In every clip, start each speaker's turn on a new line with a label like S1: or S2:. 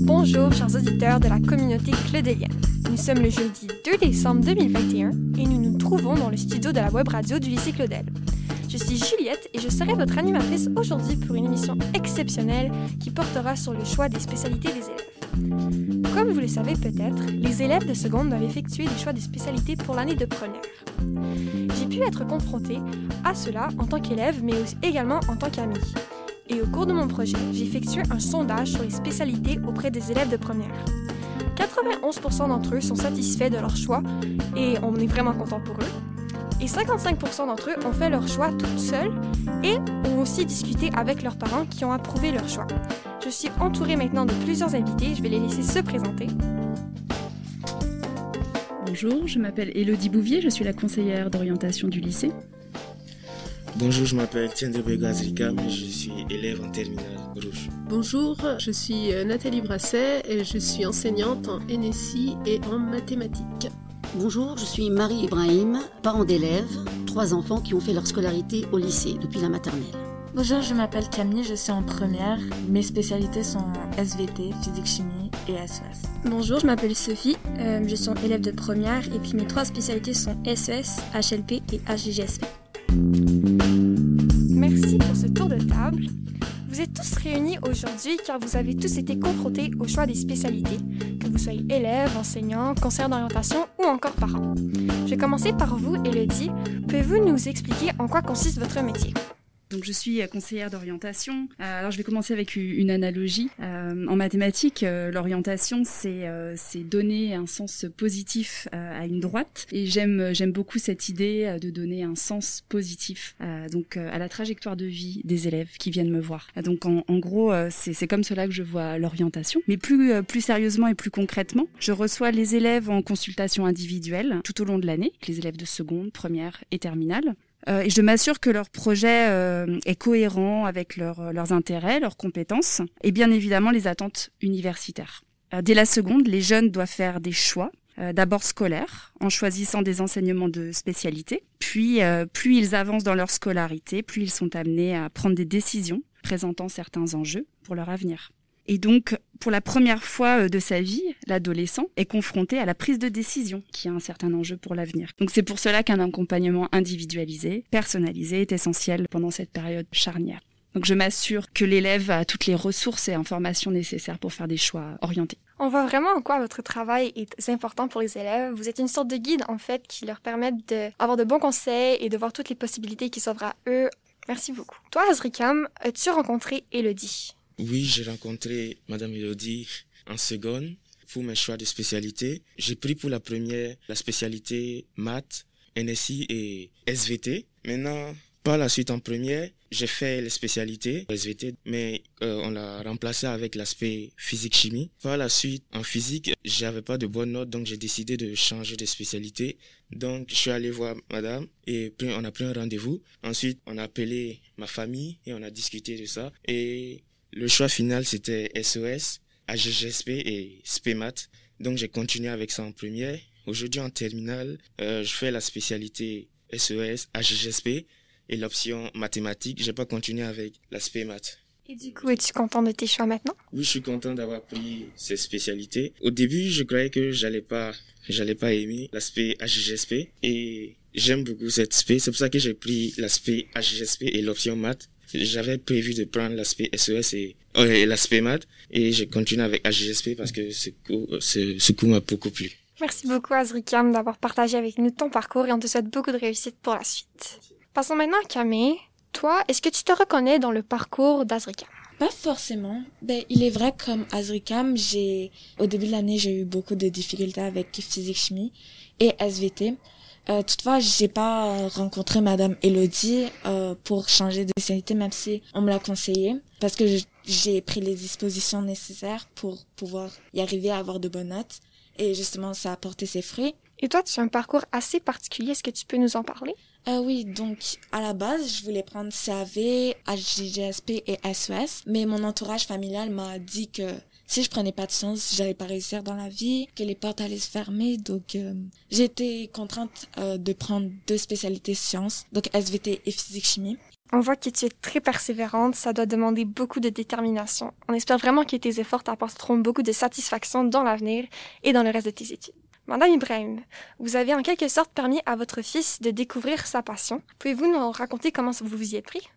S1: Bonjour, chers auditeurs de la communauté claudélienne. Nous sommes le jeudi 2 décembre 2021 et nous nous trouvons dans le studio de la web radio du lycée Claudel. Je suis Juliette et je serai votre animatrice aujourd'hui pour une émission exceptionnelle qui portera sur le choix des spécialités des élèves. Comme vous le savez peut-être, les élèves de seconde doivent effectuer des choix des spécialités pour l'année de première. J'ai pu être confrontée à cela en tant qu'élève, mais également en tant qu'amie. Et au cours de mon projet, j'ai effectué un sondage sur les spécialités auprès des élèves de première. 91% d'entre eux sont satisfaits de leur choix et on est vraiment content pour eux. Et 55% d'entre eux ont fait leur choix toutes seuls et ont aussi discuté avec leurs parents qui ont approuvé leur choix. Je suis entourée maintenant de plusieurs invités, je vais les laisser se présenter.
S2: Bonjour, je m'appelle Elodie Bouvier, je suis la conseillère d'orientation du lycée.
S3: Bonjour, je m'appelle Tiende Begazrika, je suis élève en terminale rouge.
S4: Bonjour, je suis euh, Nathalie Brasset et je suis enseignante en NSI et en mathématiques.
S5: Bonjour, je suis Marie Ibrahim, parent d'élèves, trois enfants qui ont fait leur scolarité au lycée depuis la maternelle.
S6: Bonjour, je m'appelle Camille, je suis en première. Mes spécialités sont SVT, physique chimie et SES.
S7: Bonjour, je m'appelle Sophie, euh, je suis élève de première et puis mes trois spécialités sont SES, HLP et HGSP.
S1: Tous réunis aujourd'hui car vous avez tous été confrontés au choix des spécialités, que vous soyez élève, enseignant, conseiller d'orientation ou encore parent. Je vais commencer par vous, Elodie. Pouvez-vous nous expliquer en quoi consiste votre métier?
S2: Donc je suis conseillère d'orientation. Euh, alors je vais commencer avec une analogie. Euh, en mathématiques, euh, l'orientation c'est donner un sens positif à une droite et j'aime beaucoup cette idée de donner un sens positif donc à la trajectoire de vie des élèves qui viennent me voir. Donc en, en gros c'est c'est comme cela que je vois l'orientation. Mais plus plus sérieusement et plus concrètement, je reçois les élèves en consultation individuelle tout au long de l'année, les élèves de seconde, première et terminale. Euh, et je m'assure que leur projet euh, est cohérent avec leur, leurs intérêts, leurs compétences et bien évidemment les attentes universitaires. Euh, dès la seconde, les jeunes doivent faire des choix, d'abord scolaires, en choisissant des enseignements de spécialité. Puis, plus ils avancent dans leur scolarité, plus ils sont amenés à prendre des décisions présentant certains enjeux pour leur avenir. Et donc, pour la première fois euh, de sa vie, l'adolescent est confronté à la prise de décision, qui a un certain enjeu pour l'avenir. Donc c'est pour cela qu'un accompagnement individualisé, personnalisé, est essentiel pendant cette période charnière. Donc je m'assure que l'élève a toutes les ressources et informations nécessaires pour faire des choix orientés.
S1: On voit vraiment en quoi votre travail est important pour les élèves. Vous êtes une sorte de guide, en fait, qui leur permet d'avoir de, de bons conseils et de voir toutes les possibilités qui s'offrent à eux. Merci beaucoup. Toi, Azrikam, as-tu rencontré Elodie?
S3: Oui, j'ai rencontré Madame Elodie en seconde pour mes choix de spécialité. J'ai pris pour la première la spécialité maths, NSI et SVT. Maintenant, par la suite en première, j'ai fait les spécialités SVT, mais euh, on l'a remplacé avec l'aspect physique-chimie. Par la suite, en physique, j'avais pas de bonnes notes, donc j'ai décidé de changer de spécialité. Donc, je suis allé voir madame et on a pris un rendez-vous. Ensuite, on a appelé ma famille et on a discuté de ça. Et le choix final, c'était SOS, AGGSP et SPMAT. Donc j'ai continué avec ça en première. Aujourd'hui en terminale, euh, je fais la spécialité SES, AGGSP et l'option mathématiques. J'ai pas continué avec la SPMAT.
S1: Et du coup, es-tu content de tes choix maintenant?
S3: Oui, je suis content d'avoir pris ces spécialités. Au début, je croyais que j'allais pas, j'allais pas aimer l'aspect AGGSP et j'aime beaucoup cette spé. C'est pour ça que j'ai pris l'aspect AGGSP et l'option maths. J'avais prévu de prendre l'aspect SES et, euh, l'aspect maths et j'ai continué avec AGSP parce que ce cours, ce, ce cours m'a beaucoup plu.
S1: Merci beaucoup Azrikam d'avoir partagé avec nous ton parcours et on te souhaite beaucoup de réussite pour la suite. Passons maintenant à Camille. Toi, est-ce que tu te reconnais dans le parcours d'Azrikam?
S6: Pas forcément. Ben, il est vrai comme j'ai, au début de l'année, j'ai eu beaucoup de difficultés avec physique chimie et SVT. Euh, toutefois, j'ai pas rencontré Madame Elodie euh, pour changer de spécialité, même si on me l'a conseillé, parce que j'ai pris les dispositions nécessaires pour pouvoir y arriver à avoir de bonnes notes. Et justement, ça a porté ses fruits.
S1: Et toi, tu as un parcours assez particulier. Est-ce que tu peux nous en parler?
S6: Euh, Oui, donc à la base, je voulais prendre CAV, HGGSP et SES, mais mon entourage familial m'a dit que si je prenais pas de sciences, j'allais pas réussir dans la vie, que les portes allaient se fermer. Donc, euh, j'étais contrainte euh, de prendre deux spécialités sciences, donc SVT et physique-chimie.
S1: On voit que tu es très persévérante, ça doit demander beaucoup de détermination. On espère vraiment que tes efforts t'apporteront beaucoup de satisfaction dans l'avenir et dans le reste de tes études. Madame Ibrahim, vous avez en quelque sorte permis à votre fils de découvrir sa passion. Pouvez-vous nous raconter comment vous vous y êtes pris?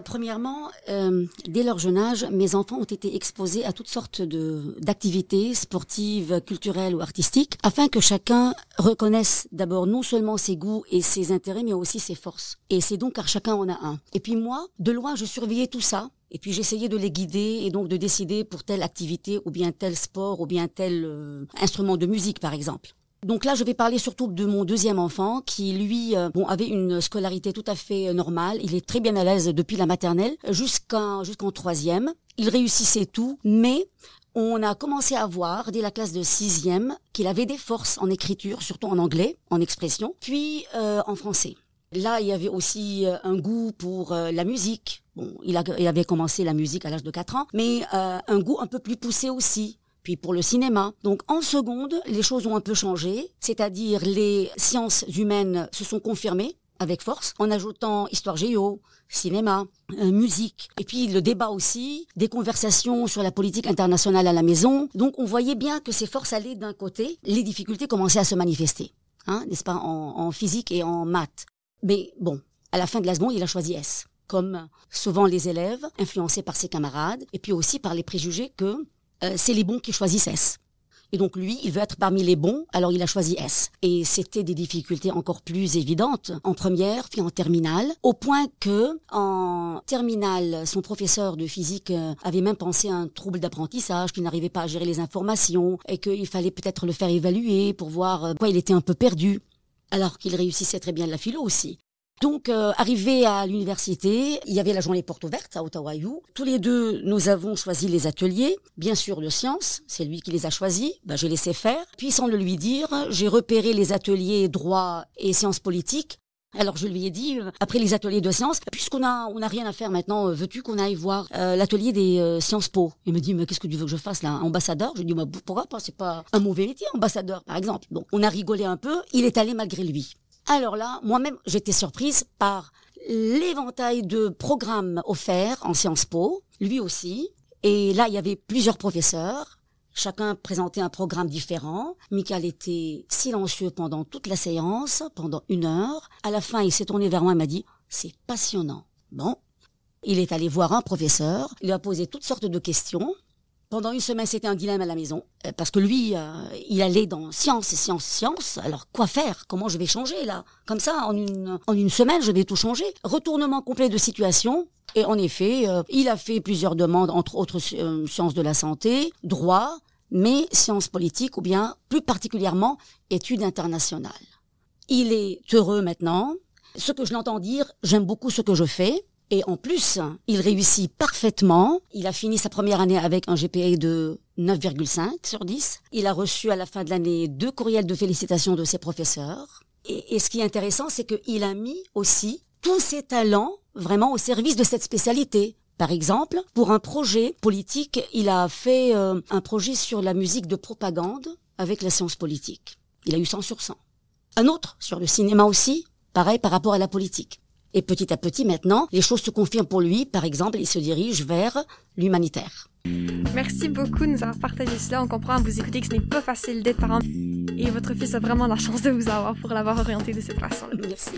S5: Premièrement, euh, dès leur jeune âge, mes enfants ont été exposés à toutes sortes de d'activités sportives, culturelles ou artistiques, afin que chacun reconnaisse d'abord non seulement ses goûts et ses intérêts, mais aussi ses forces. Et c'est donc car chacun en a un. Et puis moi, de loin, je surveillais tout ça. Et puis j'essayais de les guider et donc de décider pour telle activité ou bien tel sport ou bien tel euh, instrument de musique par exemple. Donc là, je vais parler surtout de mon deuxième enfant qui, lui, euh, bon, avait une scolarité tout à fait euh, normale. Il est très bien à l'aise depuis la maternelle jusqu'en jusqu'en troisième. Il réussissait tout, mais on a commencé à voir dès la classe de sixième qu'il avait des forces en écriture, surtout en anglais, en expression, puis euh, en français. Là, il y avait aussi un goût pour la musique. Bon, il, il, avait commencé la musique à l'âge de 4 ans, mais un goût un peu plus poussé aussi puis pour le cinéma. Donc en seconde, les choses ont un peu changé, c'est-à-dire les sciences humaines se sont confirmées avec force, en ajoutant histoire géo, cinéma, euh, musique, et puis le débat aussi, des conversations sur la politique internationale à la maison. Donc on voyait bien que ces forces allaient d'un côté, les difficultés commençaient à se manifester, hein, n'est-ce pas, en, en physique et en maths. Mais bon, à la fin de la seconde, il a choisi S comme souvent les élèves, influencés par ses camarades, et puis aussi par les préjugés que euh, c'est les bons qui choisissent S. Et donc lui, il veut être parmi les bons, alors il a choisi S. Et c'était des difficultés encore plus évidentes en première, puis en terminale, au point que en terminale, son professeur de physique euh, avait même pensé à un trouble d'apprentissage, qu'il n'arrivait pas à gérer les informations, et qu'il fallait peut-être le faire évaluer pour voir euh, quoi il était un peu perdu. Alors qu'il réussissait très bien la philo aussi. Donc, euh, arrivé à l'université, il y avait la journée porte ouverte à Ottawa U. Tous les deux, nous avons choisi les ateliers, bien sûr de sciences, c'est lui qui les a choisis, ben, j'ai laissé faire. Puis, sans le lui dire, j'ai repéré les ateliers droit et sciences politiques. Alors je lui ai dit euh, après les ateliers de sciences, puisqu'on a on a rien à faire maintenant, euh, veux-tu qu'on aille voir euh, l'atelier des Sciences Po? Il me dit mais qu'est-ce que tu veux que je fasse là, ambassadeur? Je lui dis bah, pourquoi pas, c'est pas un mauvais métier ambassadeur par exemple. Donc on a rigolé un peu, il est allé malgré lui. Alors là, moi-même, j'étais surprise par l'éventail de programmes offerts en Sciences Po, lui aussi. Et là, il y avait plusieurs professeurs. Chacun présentait un programme différent. Michael était silencieux pendant toute la séance, pendant une heure. À la fin, il s'est tourné vers moi et m'a dit, c'est passionnant. Bon. Il est allé voir un professeur, il lui a posé toutes sortes de questions. Pendant une semaine, c'était un dilemme à la maison, euh, parce que lui, euh, il allait dans science et science, science. Alors, quoi faire? Comment je vais changer, là? Comme ça, en une, en une semaine, je vais tout changer. Retournement complet de situation. Et en effet, euh, il a fait plusieurs demandes, entre autres sciences de la santé, droit, mais sciences politiques, ou bien, plus particulièrement, études internationales. Il est heureux maintenant. Ce que je l'entends dire, j'aime beaucoup ce que je fais. Et en plus, il réussit parfaitement. Il a fini sa première année avec un GPA de 9,5 sur 10. Il a reçu à la fin de l'année deux courriels de félicitations de ses professeurs. Et, ce qui est intéressant, c'est qu'il a mis aussi tous ses talents vraiment au service de cette spécialité. Par exemple, pour un projet politique, il a fait euh, un projet sur la musique de propagande avec la science politique. Il a eu 100 sur 100. Un autre sur le cinéma aussi, pareil par rapport à la politique. Et petit à petit, maintenant, les choses se confirment pour lui. Par exemple, il se dirige vers l'humanitaire.
S1: Merci beaucoup de nous avoir partagé cela. On comprend à vous écouter que ce n'est pas facile d'être parent. Et votre fils a vraiment la chance de vous avoir pour l'avoir orienté de cette façon.
S5: Merci.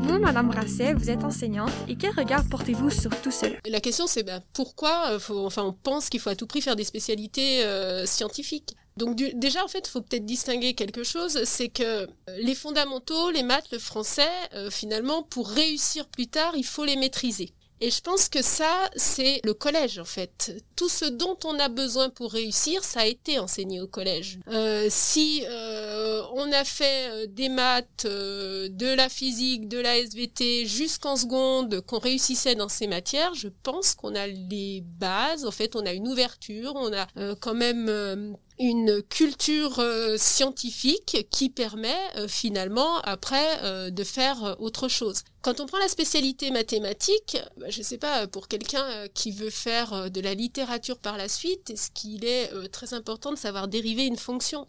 S1: Vous, Madame Brasset, vous êtes enseignante et quel regard portez-vous sur tout cela?
S4: La question, c'est ben, pourquoi euh, enfin, on pense qu'il faut à tout prix faire des spécialités euh, scientifiques donc déjà, en fait, il faut peut-être distinguer quelque chose, c'est que euh, les fondamentaux, les maths, le français, euh, finalement, pour réussir plus tard, il faut les maîtriser. Et je pense que ça, c'est le collège en fait. Tout ce dont on a besoin pour réussir, ça a été enseigné au collège. Euh, si on a fait des maths, de la physique, de la SVT jusqu'en seconde, qu'on réussissait dans ces matières, je pense qu'on a les bases. En fait, on a une ouverture, on a quand même une culture scientifique qui permet finalement après de faire autre chose. Quand on prend la spécialité mathématique, bah, je ne sais pas, pour quelqu'un qui veut faire de la littérature par la suite, est-ce qu'il est très important de savoir dériver une fonction?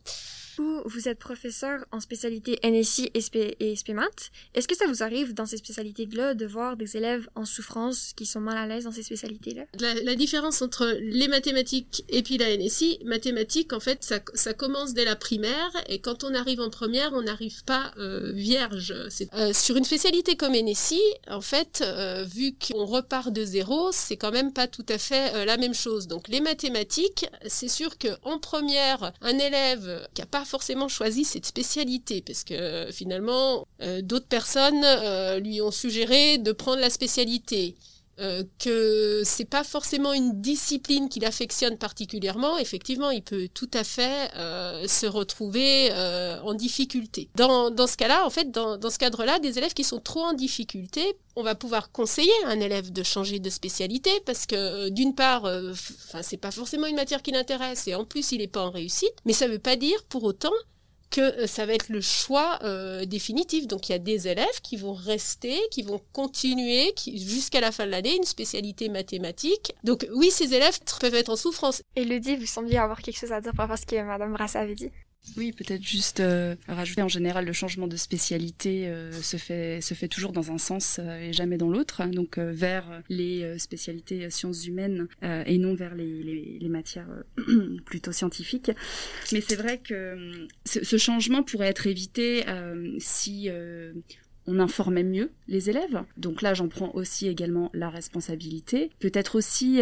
S7: Vous êtes professeur en spécialité NSI et, SP, et SPMAT. Est-ce que ça vous arrive dans ces spécialités-là de voir des élèves en souffrance qui sont mal à l'aise dans ces spécialités-là?
S4: La, différence entre les mathématiques et puis la NSI, mathématiques, en fait, ça, commence dès la primaire et quand on arrive en première, on n'arrive pas euh, vierge. Euh, sur une spécialité comme NSI, en fait, euh, vu qu'on repart de zéro, c'est quand même pas tout à fait la même chose. Donc les mathématiques, c'est sûr que en première, un élève qui a pas forcément choisi cette spécialité parce que finalement d'autres personnes lui ont suggéré de prendre la spécialité. Que c'est pas forcément une discipline qu'il affectionne particulièrement, effectivement, il peut tout à fait se retrouver en difficulté. Dans, ce cas-là, en fait, dans, ce cadre-là, des élèves qui sont trop en difficulté, on va pouvoir conseiller à un élève de changer de spécialité parce que d'une part, enfin c'est pas forcément une matière qui l'intéresse et en plus il n'est pas en réussite, mais ça veut pas dire pour autant que euh, ça va être le choix euh, définitif. Donc il y a des élèves qui vont rester, qui vont continuer jusqu'à la fin de l'année une spécialité mathématique. Donc oui, ces élèves peuvent être en souffrance.
S7: Elodie, vous sembliez avoir quelque chose à dire par rapport à ce que Madame Brassa avait dit.
S2: Oui, peut-être juste euh, rajouter en général le changement de spécialité euh, se fait fait toujours dans un sens euh, et jamais dans l'autre, donc vers les spécialités sciences humaines et non vers les, matières plutôt scientifiques. Mais c'est vrai que ce, changement pourrait être évité si on informait mieux les élèves. Donc là, j'en prends aussi également la responsabilité. Peut-être aussi,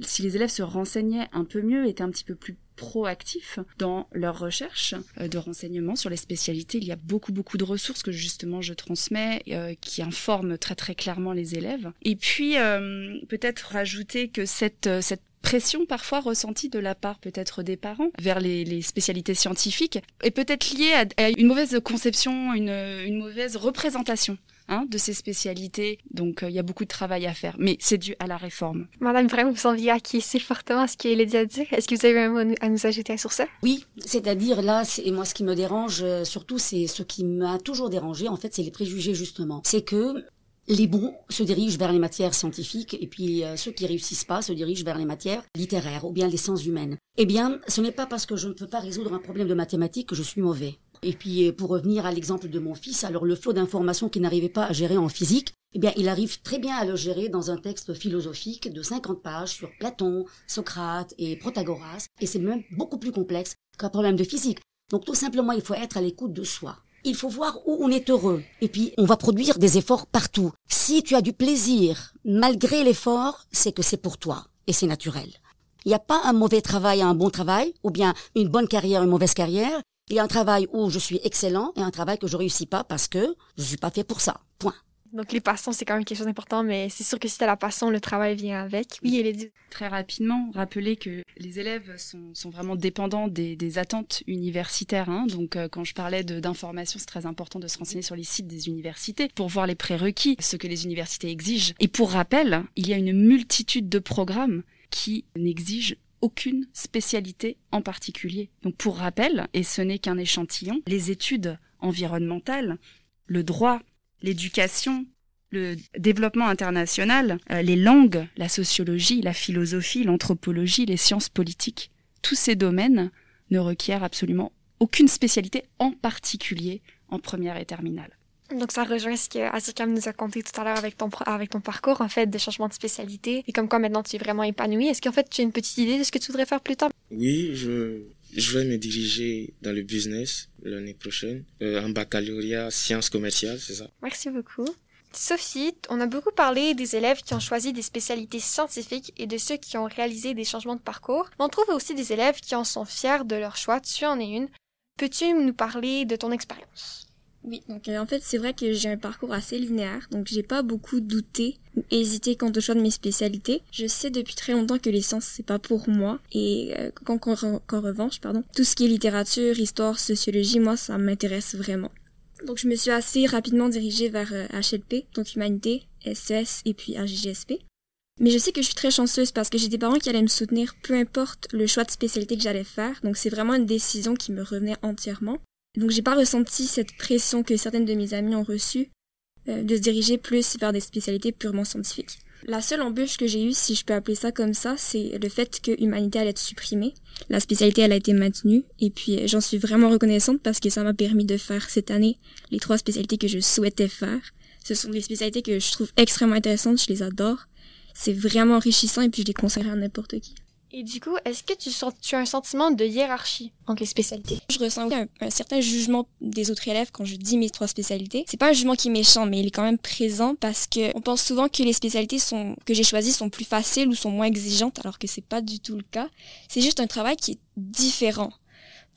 S2: si les élèves se renseignaient un peu mieux, étaient un petit peu plus proactifs dans leur recherche euh, de renseignements sur les spécialités. Il y a beaucoup beaucoup de ressources que justement je transmets euh, qui informent très très clairement les élèves. Et puis peut-être rajouter que cette cette pression parfois ressentie de la part peut-être des parents vers les, spécialités scientifiques est peut-être liée à, une mauvaise conception, une, mauvaise représentation hein, de ces spécialités. Donc euh, il y a beaucoup de travail à faire, mais c'est dû à la réforme.
S7: Madame, vraiment, vous semblez acquiescer fortement à ce qu'elle a dit. Est-ce que vous avez un mot à nous ajouter sur ça?
S5: Oui, c'est-à-dire là, et moi ce qui me dérange euh, surtout, c'est ce qui m'a toujours dérangé, en fait, c'est les préjugés justement. C'est que les bons se dirigent vers les matières scientifiques et puis euh, ceux qui réussissent pas se dirigent vers les matières littéraires ou bien les sciences humaines. Eh bien, ce n'est pas parce que je ne peux pas résoudre un problème de mathématiques que je suis mauvais. Et puis, euh, pour revenir à l'exemple de mon fils, alors le flot d'informations qu'il n'arrivait pas à gérer en physique, eh bien, il arrive très bien à le gérer dans un texte philosophique de 50 pages sur Platon, Socrate et Protagoras, et c'est même beaucoup plus complexe qu'un problème de physique. Donc, tout simplement, il faut être à l'écoute de soi. Il faut voir où on est heureux. Et puis, on va produire des efforts partout. Si tu as du plaisir, malgré l'effort, c'est que c'est pour toi. Et c'est naturel. Il n'y a pas un mauvais travail et un bon travail, ou bien une bonne carrière une mauvaise carrière. Il y a un travail où je suis excellent et un travail que je réussis pas parce que je suis pas fait pour ça. Point.
S7: Donc les passions, c'est quand même quelque chose d'important, mais c'est sûr que si tu as la passion, le travail vient avec. Oui, elle est
S2: Très rapidement, rappeler que les élèves sont, sont vraiment dépendants des, des attentes universitaires. Hein. Donc euh, quand je parlais d'information, c'est très important de se renseigner sur les sites des universités pour voir les prérequis, ce que les universités exigent. Et pour rappel, il y a une multitude de programmes qui n'exigent aucune spécialité en particulier. Donc pour rappel, et ce n'est qu'un échantillon, les études environnementales, le droit, l'éducation, le développement international, euh, les langues, la sociologie, la philosophie, l'anthropologie, les sciences politiques, tous ces domaines ne requièrent absolument aucune spécialité, en particulier en première et terminale.
S7: Donc ça rejoint ce que Azikam nous a conté tout à l'heure avec ton avec ton parcours en fait de changement de spécialité et comme quoi maintenant tu es vraiment épanoui. Est-ce qu'en fait tu as une petite idée de ce que tu voudrais faire plus tard?
S3: Oui, je je vais me diriger dans le business l'année prochaine, euh, en baccalauréat sciences commerciales, c'est ça?
S7: Merci beaucoup. Sophie, on a beaucoup parlé des élèves qui ont choisi des spécialités scientifiques et de ceux qui ont réalisé des changements de parcours. On trouve aussi des élèves qui en sont fiers de leur choix. Tu en es une. Peux-tu nous parler de ton expérience? Oui, donc euh, en fait c'est vrai que j'ai un parcours assez linéaire, donc j'ai pas beaucoup douté ou hésité quant au choix de mes spécialités. Je sais depuis très longtemps que les sciences c'est pas pour moi et euh, qu'en revanche, pardon, tout ce qui est littérature, histoire, sociologie, moi ça m'intéresse vraiment. Donc je me suis assez rapidement dirigée vers HLP, euh, donc humanité, SES et puis AGGSP.
S8: Mais je sais que je suis très chanceuse parce que j'ai des parents qui allaient me soutenir peu importe le choix de spécialité que j'allais faire. Donc c'est vraiment une décision qui me revenait entièrement. Donc j'ai pas ressenti cette pression que certaines de mes amies ont reçue euh, de se diriger plus vers des spécialités purement scientifiques. La seule embûche que j'ai eue, si je peux appeler ça comme ça, c'est le fait que humanité allait être supprimée. La spécialité, elle a été maintenue. Et puis, j'en suis vraiment reconnaissante parce que ça m'a permis de faire cette année les trois spécialités que je souhaitais faire. Ce sont des spécialités que je trouve extrêmement intéressantes, je les adore. C'est vraiment enrichissant et puis je les conseillerais à n'importe qui.
S7: Et du coup, est-ce que tu, sens, tu as un sentiment de hiérarchie entre les spécialités?
S8: Je ressens un, un, certain jugement des autres élèves quand je dis mes trois spécialités. C'est pas un jugement qui est méchant, mais il est quand même présent parce que on pense souvent que les spécialités sont, que j'ai choisies sont plus faciles ou sont moins exigeantes, alors que c'est pas du tout le cas. C'est juste un travail qui est différent.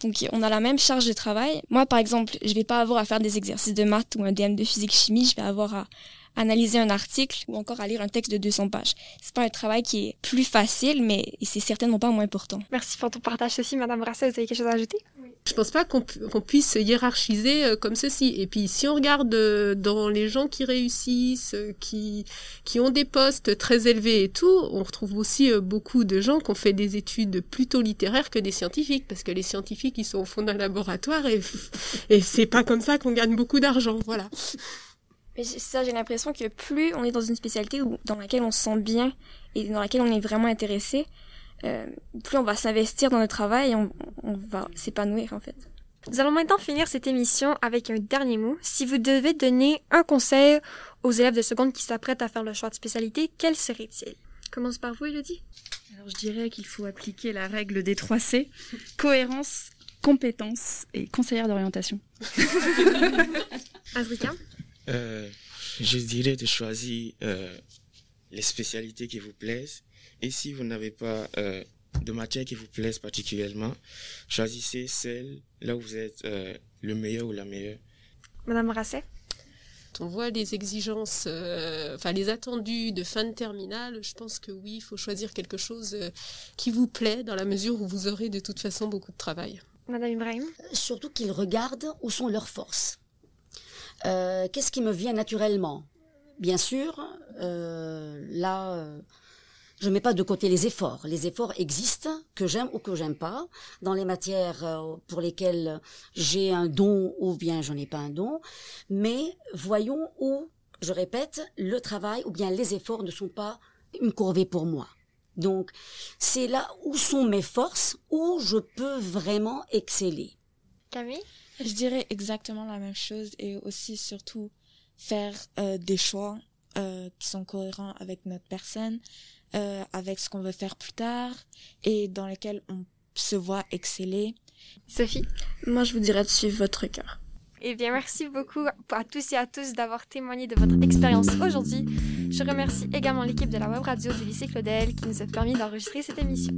S8: Donc on a la même charge de travail. Moi, par exemple, je vais pas avoir à faire des exercices de maths ou un DM de physique-chimie. Je vais avoir à analyser un article ou encore à lire un texte de 200 pages. C'est pas un travail qui est plus facile, mais c'est certainement pas moins important.
S7: Merci pour ton partage ceci, Madame Brasset. Vous avez quelque chose à ajouter?
S4: Oui. Je pense pas qu'on qu puisse hiérarchiser euh, comme ceci. Et puis, si on regarde euh, dans les gens qui réussissent, euh, qui qui ont des postes très élevés et tout, on retrouve aussi beaucoup de gens qui ont fait des études plutôt littéraires que des scientifiques, parce que les scientifiques ils sont au fond d'un laboratoire et et c'est pas comme ça qu'on gagne beaucoup d'argent. Voilà.
S8: Mais ça, j'ai l'impression que plus on est dans une spécialité où, dans laquelle on se sent bien et dans laquelle on est vraiment intéressé, euh, plus on va s'investir dans le travail et on, on va s'épanouir en fait.
S7: Nous allons maintenant finir cette émission avec un dernier mot. Si vous devez donner un conseil aux élèves de seconde qui s'apprêtent à faire le choix de spécialité, quel serait-il? Commence par vous, Elodie.
S2: Alors, je dirais qu'il faut appliquer la règle des 3 C cohérence, compétence et conseillère d'orientation.
S7: Azrika
S3: euh, je dirais de choisir euh, les spécialités qui vous plaisent. Et si vous n'avez pas euh, de matière qui vous plaise particulièrement, choisissez celle là où vous êtes euh, le meilleur ou la meilleure.
S7: Madame Rasset?
S4: On voit les exigences, euh, enfin les attendus de fin de terminale, je pense que oui, il faut choisir quelque chose euh, qui vous plaît dans la mesure où vous aurez de toute façon beaucoup de travail.
S7: Madame Ibrahim?
S5: Surtout qu'ils regardent où sont leurs forces. Euh, Qu'est-ce qui me vient naturellement? Bien sûr, euh, là, euh, je mets pas de côté les efforts. Les efforts existent, que j'aime ou que j'aime pas, dans les matières pour lesquelles j'ai un don ou bien je n'ai pas un don. Mais voyons où, je répète, le travail ou bien les efforts ne sont pas une corvée pour moi. Donc, c'est là où sont mes forces, où je peux vraiment exceller.
S7: Camille?
S6: Je dirais exactement la même chose et aussi surtout faire euh, des choix euh, qui sont cohérents avec notre personne, euh, avec ce qu'on veut faire plus tard et dans lesquels on se voit exceller.
S7: Sophie
S8: Moi, je vous dirais de suivre votre cœur.
S7: Eh bien, merci beaucoup à tous et à tous d'avoir témoigné de votre expérience aujourd'hui. Je remercie également l'équipe de la web radio du lycée Claudel qui nous a permis d'enregistrer cette émission.